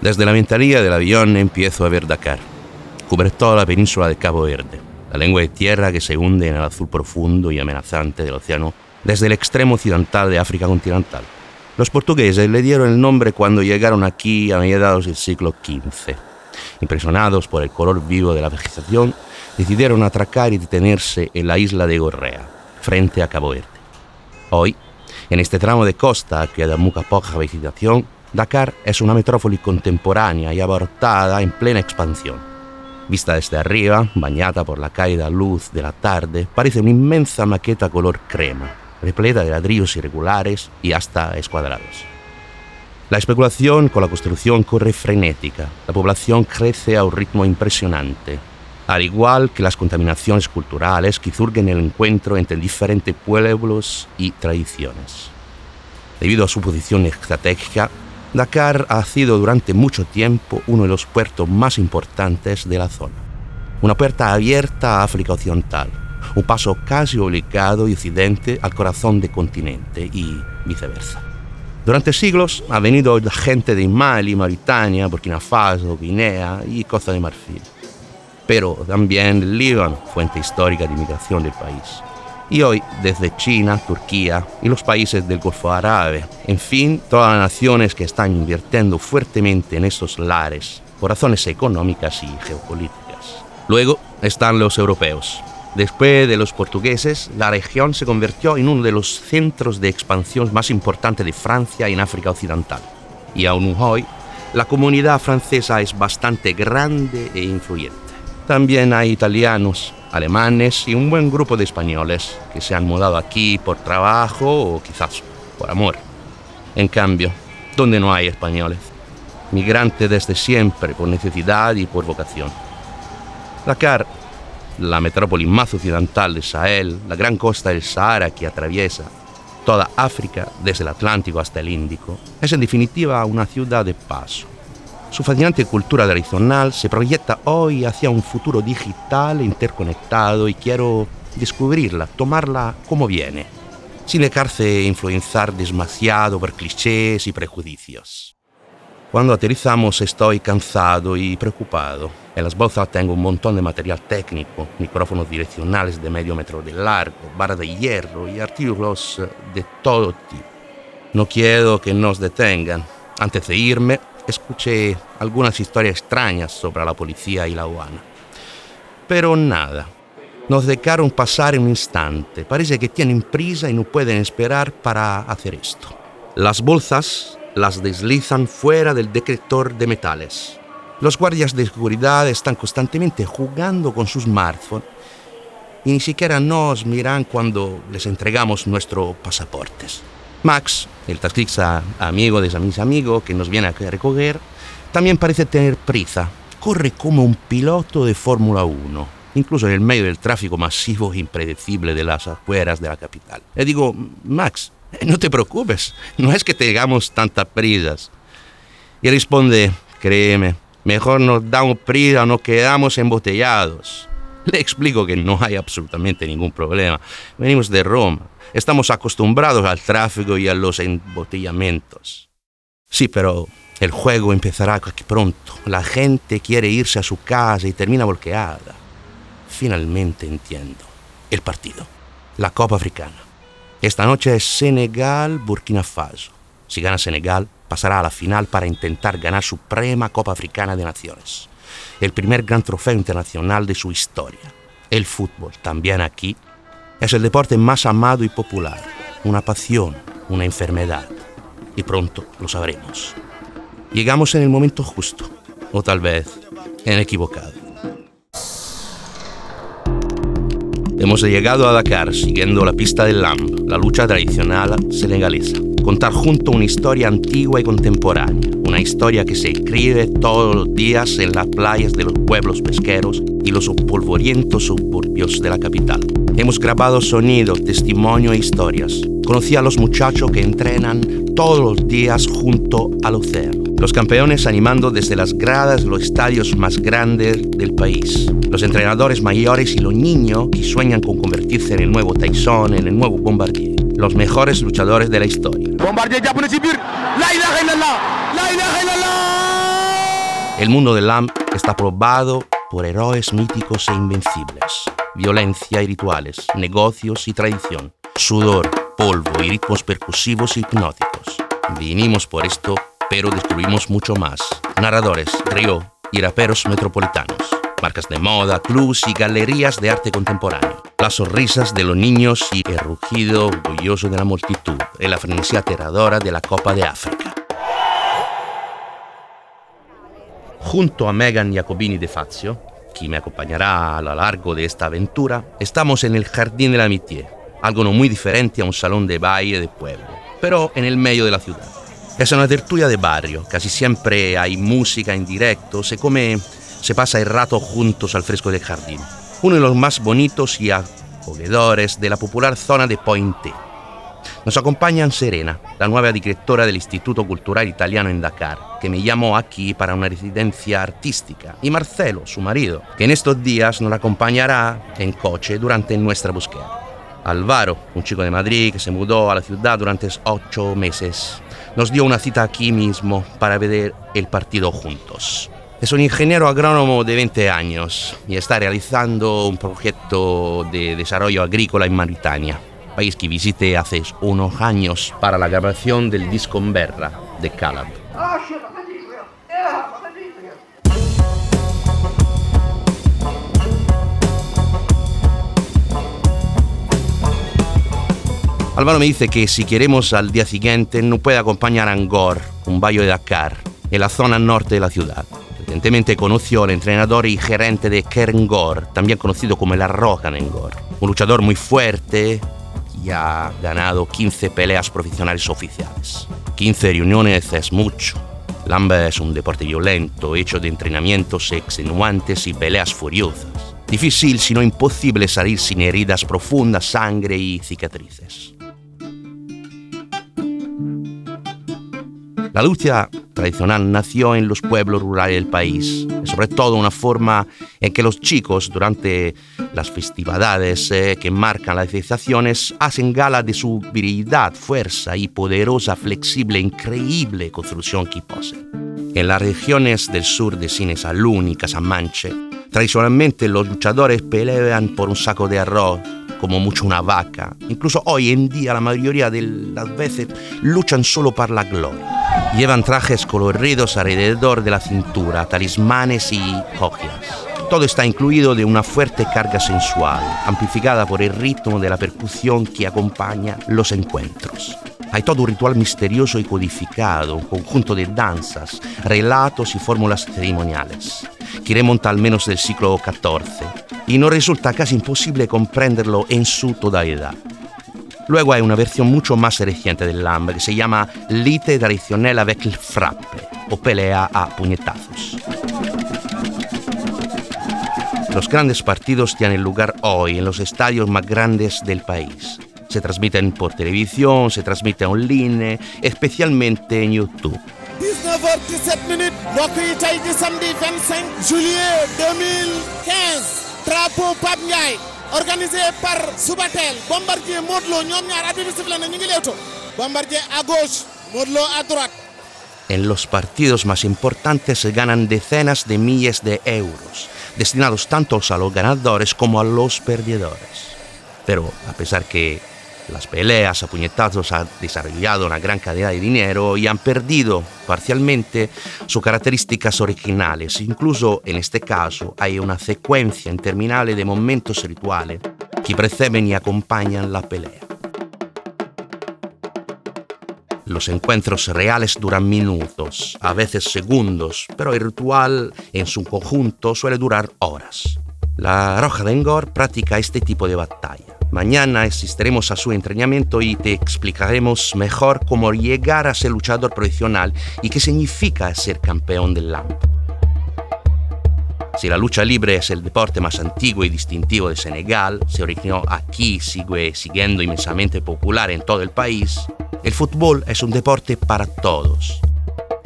Desde la ventanilla del avión empiezo a ver Dakar. Cubre toda la península de Cabo Verde, la lengua de tierra que se hunde en el azul profundo y amenazante del océano desde el extremo occidental de África continental. Los portugueses le dieron el nombre cuando llegaron aquí a mediados del siglo XV. Impresionados por el color vivo de la vegetación, decidieron atracar y detenerse en la isla de Gorrea, frente a Cabo Verde. Hoy, en este tramo de costa que da mucha poca vegetación, Dakar es una metrópoli contemporánea y abarrotada en plena expansión. Vista desde arriba, bañada por la caída luz de la tarde, parece una inmensa maqueta color crema, repleta de ladrillos irregulares y hasta escuadrados. La especulación con la construcción corre frenética, la población crece a un ritmo impresionante, al igual que las contaminaciones culturales que surgen el encuentro entre diferentes pueblos y tradiciones. Debido a su posición estratégica, Dakar ha sido durante mucho tiempo uno de los puertos más importantes de la zona. Una puerta abierta a África Occidental, un paso casi obligado y occidente al corazón del continente y viceversa. Durante siglos ha venido gente de Mali, Mauritania, Burkina Faso, Guinea y Costa de Marfil. Pero también el Líbano, fuente histórica de inmigración del país y hoy desde China, Turquía y los países del Golfo Árabe. En fin, todas las naciones que están invirtiendo fuertemente en estos lares por razones económicas y geopolíticas. Luego están los europeos. Después de los portugueses, la región se convirtió en uno de los centros de expansión más importantes de Francia en África Occidental. Y aún hoy, la comunidad francesa es bastante grande e influyente. También hay italianos, alemanes y un buen grupo de españoles que se han mudado aquí por trabajo o quizás por amor. En cambio, donde no hay españoles, migrantes desde siempre por necesidad y por vocación. Dakar, la metrópoli más occidental de Sahel, la gran costa del Sahara que atraviesa toda África desde el Atlántico hasta el Índico, es en definitiva una ciudad de paso su fascinante cultura tradicional se proyecta hoy hacia un futuro digital e interconectado y quiero descubrirla, tomarla como viene, sin dejarse influenciar demasiado por clichés y prejuicios. Cuando aterrizamos estoy cansado y preocupado. En las bolsas tengo un montón de material técnico, micrófonos direccionales de medio metro de largo, barra de hierro y artículos de todo tipo. No quiero que nos detengan. Antes de irme, escuché algunas historias extrañas sobre la policía y la aduana. Pero nada. Nos dejaron pasar un instante. Parece que tienen prisa y no pueden esperar para hacer esto. Las bolsas las deslizan fuera del detector de metales. Los guardias de seguridad están constantemente jugando con sus smartphones y ni siquiera nos miran cuando les entregamos nuestros pasaportes. Max, el taxista amigo de mis amigos que nos viene a recoger, también parece tener prisa. Corre como un piloto de Fórmula 1, incluso en el medio del tráfico masivo e impredecible de las afueras de la capital. Le digo, Max, no te preocupes, no es que tengamos tantas prisas. Y responde, créeme, mejor nos damos prisa o nos quedamos embotellados. Le explico que no hay absolutamente ningún problema. Venimos de Roma. Estamos acostumbrados al tráfico y a los embotellamientos. Sí, pero el juego empezará aquí pronto. La gente quiere irse a su casa y termina volqueada. Finalmente entiendo. El partido. La Copa Africana. Esta noche es Senegal-Burkina Faso. Si gana Senegal, pasará a la final para intentar ganar su Suprema Copa Africana de Naciones el primer gran trofeo internacional de su historia. El fútbol, también aquí, es el deporte más amado y popular, una pasión, una enfermedad. Y pronto lo sabremos. Llegamos en el momento justo, o tal vez en equivocado. Hemos llegado a Dakar siguiendo la pista del Lamb, la lucha tradicional senegalesa. Contar junto una historia antigua y contemporánea, una historia que se escribe todos los días en las playas de los pueblos pesqueros y los polvorientos suburbios de la capital. Hemos grabado sonidos, testimonio e historias. Conocí a los muchachos que entrenan todos los días junto al océano. Los campeones animando desde las gradas los estadios más grandes del país. Los entrenadores mayores y los niños que sueñan con convertirse en el nuevo Tyson, en el nuevo Bombardier. Los mejores luchadores de la historia. El mundo del LAMP está probado por héroes míticos e invencibles. Violencia y rituales, negocios y tradición, sudor, polvo y ritmos percusivos y hipnóticos. Vinimos por esto, pero destruimos mucho más. Narradores, río y raperos metropolitanos. Marcas de moda, clubs y galerías de arte contemporáneo. Las sonrisas de los niños y el rugido orgulloso de la multitud. Y la frenesía aterradora de la Copa de África. Junto a Megan Jacobini de Fazio, quien me acompañará a lo largo de esta aventura, estamos en el Jardín de la Amitié, algo no muy diferente a un salón de baile de pueblo, pero en el medio de la ciudad. Es una tertulia de barrio, casi siempre hay música en directo, se come, se pasa el rato juntos al fresco del jardín, uno de los más bonitos y acogedores de la popular zona de Pointe. Nos acompañan Serena, la nueva directora del Instituto Cultural Italiano en Dakar, que me llamó aquí para una residencia artística, y Marcelo, su marido, que en estos días nos acompañará en coche durante nuestra búsqueda. Álvaro, un chico de Madrid que se mudó a la ciudad durante ocho meses, nos dio una cita aquí mismo para ver el partido juntos. Es un ingeniero agrónomo de 20 años y está realizando un proyecto de desarrollo agrícola en Mauritania país que visité hace unos años para la grabación del disco Berra de Calab. Álvaro me dice que si queremos al día siguiente no puede acompañar a Angor, un valle de Dakar, en la zona norte de la ciudad. Recientemente conoció al entrenador y gerente de Kerngor, también conocido como el Arrojan Ngor. Un luchador muy fuerte, y ha ganado 15 peleas profesionales oficiales. 15 reuniones es mucho. Lamba es un deporte violento, hecho de entrenamientos extenuantes y peleas furiosas. Difícil, si no imposible, salir sin heridas profundas, sangre y cicatrices. La lucha tradicional nació en los pueblos rurales del país, sobre todo una forma en que los chicos durante las festividades eh, que marcan las civilizaciones hacen gala de su virilidad, fuerza y poderosa, flexible, increíble construcción que poseen. En las regiones del sur de Sinesalún y Casamanche, tradicionalmente los luchadores pelean por un saco de arroz, como mucho una vaca. Incluso hoy en día la mayoría de las veces luchan solo por la gloria. Llevan trajes coloridos alrededor de la cintura, talismanes y joyas. Todo está incluido de una fuerte carga sensual, amplificada por el ritmo de la percusión que acompaña los encuentros. Hay todo un ritual misterioso y codificado, un conjunto de danzas, relatos y fórmulas ceremoniales, que remonta al menos del siglo XIV, y no resulta casi imposible comprenderlo en su totalidad. Luego hay una versión mucho más reciente del lamb que se llama Lite tradicional avec le frappe o pelea a puñetazos. Los grandes partidos tienen lugar hoy en los estadios más grandes del país. Se transmiten por televisión, se transmiten online, especialmente en YouTube. 19h17 minutes mbokk yi tey di samedi 25 juillet 2015 drapeau Pape Ndiaye organisé par Subatel Bombardier Modlo, ñoom ñaar arbitre Bombardier à gauche Modlo à droite En los partidos más importantes se ganan decenas de miles de euros, destinados tanto a los ganadores como a los perdedores. Pero a pesar que las peleas a puñetazos han desarrollado una gran cantidad de dinero y han perdido parcialmente sus características originales. Incluso en este caso hay una secuencia interminable de momentos rituales que preceden y acompañan la pelea. Los encuentros reales duran minutos, a veces segundos, pero el ritual en su conjunto suele durar horas. La Roja de Engor practica este tipo de batalla Mañana asistiremos a su entrenamiento y te explicaremos mejor cómo llegar a ser luchador profesional y qué significa ser campeón del LAMP. Si la lucha libre es el deporte más antiguo y distintivo de Senegal, se originó aquí y sigue siendo inmensamente popular en todo el país, el fútbol es un deporte para todos.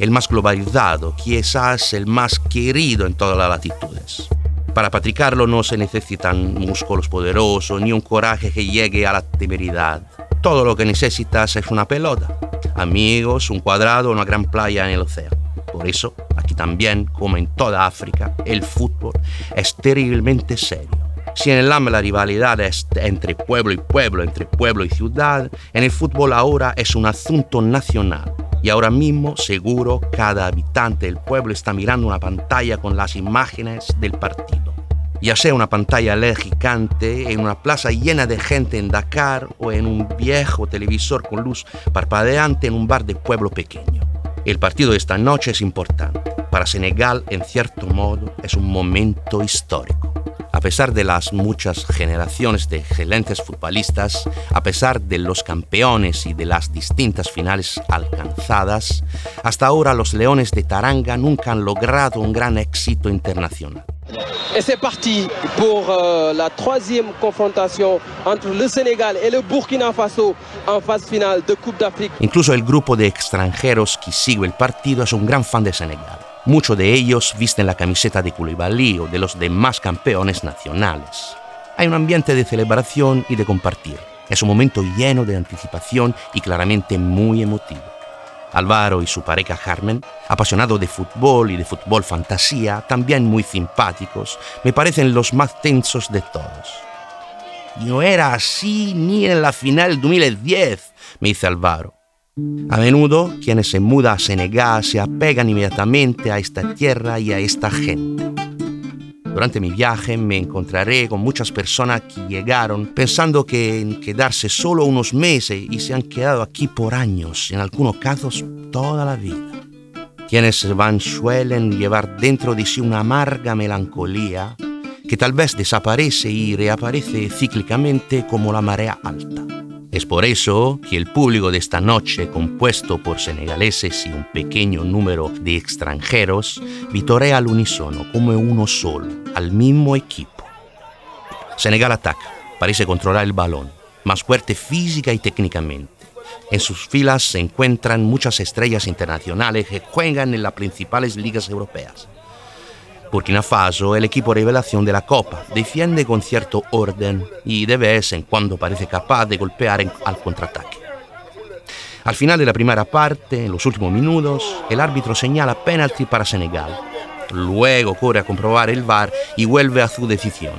el más globalizado, quizás el más querido en todas las latitudes. Para practicarlo no se necesitan músculos poderosos ni un coraje que llegue a la temeridad. Todo lo que necesitas es una pelota, amigos, un cuadrado, una gran playa en el océano. Por eso, aquí también, como en toda África, el fútbol es terriblemente serio. Si en el AME la rivalidad es entre pueblo y pueblo, entre pueblo y ciudad, en el fútbol ahora es un asunto nacional. Y ahora mismo, seguro, cada habitante del pueblo está mirando una pantalla con las imágenes del partido. Ya sea una pantalla LED gigante, en una plaza llena de gente en Dakar o en un viejo televisor con luz parpadeante en un bar de pueblo pequeño. El partido de esta noche es importante. Para Senegal, en cierto modo, es un momento histórico. A pesar de las muchas generaciones de excelentes futbolistas, a pesar de los campeones y de las distintas finales alcanzadas, hasta ahora los Leones de Taranga nunca han logrado un gran éxito internacional. Et c'est parti pour euh, la troisième confrontation entre le Sénégal et le Burkina Faso en phase finale de Coupe d'Afrique. Incluso el grupo de extranjeros que sigue el partido es un gran fan de Senegal. Muchos de ellos visten la camiseta de Koulibaly o de los demás campeones nacionales. Hay un ambiente de celebración y de compartir. Es un momento lleno de anticipación y claramente muy emotivo. Álvaro y su pareja Carmen, apasionados de fútbol y de fútbol fantasía, también muy simpáticos, me parecen los más tensos de todos. No era así ni en la final 2010, me dice Álvaro. A menudo, quienes se mudan a Senegal se apegan inmediatamente a esta tierra y a esta gente. Durante mi viaje me encontraré con muchas personas que llegaron pensando que en quedarse solo unos meses y se han quedado aquí por años, en algunos casos toda la vida. Quienes van suelen llevar dentro de sí una amarga melancolía que tal vez desaparece y reaparece cíclicamente como la marea alta. Es por eso que el público de esta noche, compuesto por senegaleses y un pequeño número de extranjeros, vitorea al unísono como uno solo, al mismo equipo. Senegal ataca, parece controlar el balón, más fuerte física y técnicamente. En sus filas se encuentran muchas estrellas internacionales que juegan en las principales ligas europeas. Burkina Faso, el equipo revelación de la Copa, defiende con cierto orden y de vez en cuando parece capaz de golpear al contraataque. Al final de la primera parte, en los últimos minutos, el árbitro señala penalti para Senegal. Luego corre a comprobar el VAR y vuelve a su decisión.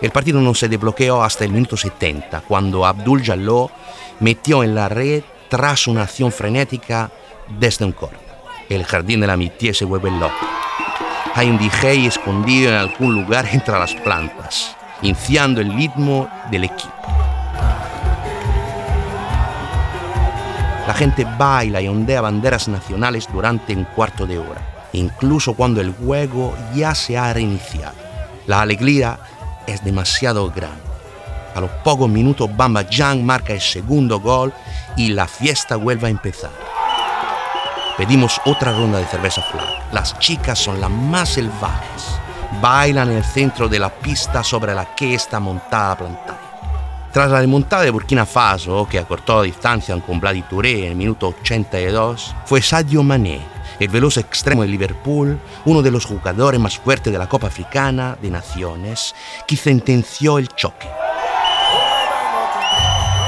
El partido no se desbloqueó hasta el minuto 70, cuando Abdul Jallo metió en la red tras una acción frenética desde un corner. El jardín de la Mitié se vuelve loco. Hay un DJ escondido en algún lugar entre las plantas, iniciando el ritmo del equipo. La gente baila y ondea banderas nacionales durante un cuarto de hora, incluso cuando el juego ya se ha reiniciado. La alegría es demasiado grande. A los pocos minutos Bamba Yang marca el segundo gol y la fiesta vuelve a empezar. Pedimos otra ronda de cerveza flag. Las chicas son las más salvajes. Bailan en el centro de la pista sobre la que está montada la. Tras la remontada de Burkina Faso, que acortó la distancia con Vladi Touré en el minuto 82, fue Sadio Mané, el veloz extremo de Liverpool, uno de los jugadores más fuertes de la Copa Africana de Naciones, que sentenció el choque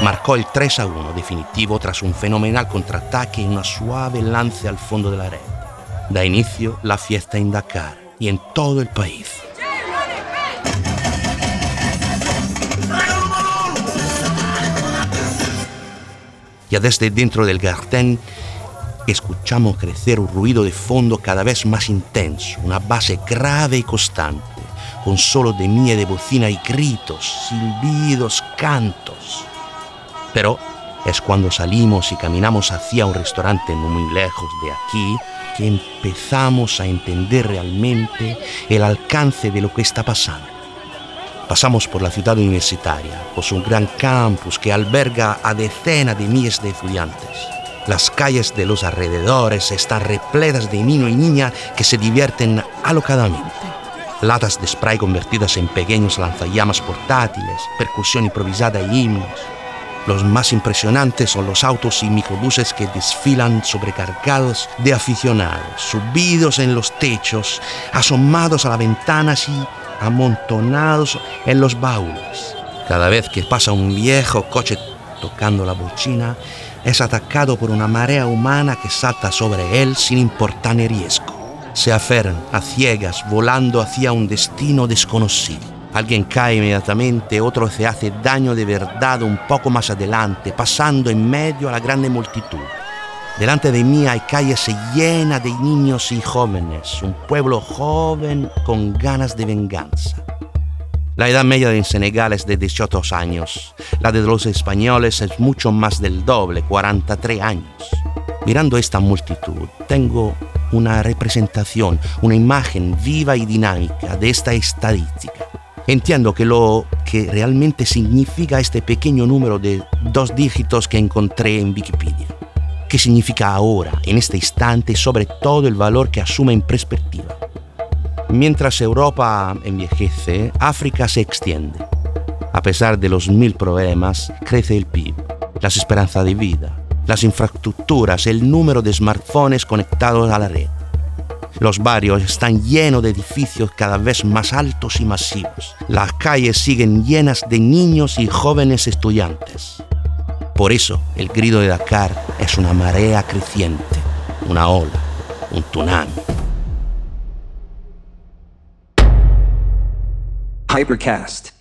marcó el 3 a 1 definitivo tras un fenomenal contraataque y una suave lance al fondo de la red. Da inicio la fiesta en Dakar y en todo el país. Ya desde dentro del Garten escuchamos crecer un ruido de fondo cada vez más intenso, una base grave y constante, con solo de mía de bocina y gritos, silbidos, cantos. Pero es cuando salimos y caminamos hacia un restaurante no muy lejos de aquí que empezamos a entender realmente el alcance de lo que está pasando. Pasamos por la ciudad universitaria, por su gran campus que alberga a decenas de miles de estudiantes. Las calles de los alrededores están repletas de niños y niñas que se divierten alocadamente. Latas de spray convertidas en pequeños lanzallamas portátiles, percusión improvisada y himnos Los más impresionantes son los autos y microbuses que desfilan sobrecargados de aficionados, subidos en los techos, asomados a las ventanas y amontonados en los baúles. Cada vez que pasa un viejo coche tocando la bocina, es atacado por una marea humana que salta sobre él sin importar el riesgo. Se aferran a ciegas volando hacia un destino desconocido. Alguien cae inmediatamente, otro se hace daño de verdad un poco más adelante, pasando en medio a la grande multitud. Delante de mí hay calles llenas de niños y jóvenes, un pueblo joven con ganas de venganza. La edad media en Senegal es de 18 años, la de los españoles es mucho más del doble, 43 años. Mirando esta multitud, tengo una representación, una imagen viva y dinámica de esta estadística. Entiendo que lo que realmente significa este pequeño número de dos dígitos que encontré en Wikipedia. ¿Qué significa ahora, en este instante, sobre todo el valor que asume en perspectiva? Mientras Europa envejece, África se extiende. A pesar de los mil problemas, crece el PIB, las esperanzas de vida, las infraestructuras, el número de smartphones conectados a la red. Los barrios están llenos de edificios cada vez más altos y masivos. Las calles siguen llenas de niños y jóvenes estudiantes. Por eso, el grito de Dakar es una marea creciente, una ola, un tsunami. Hypercast.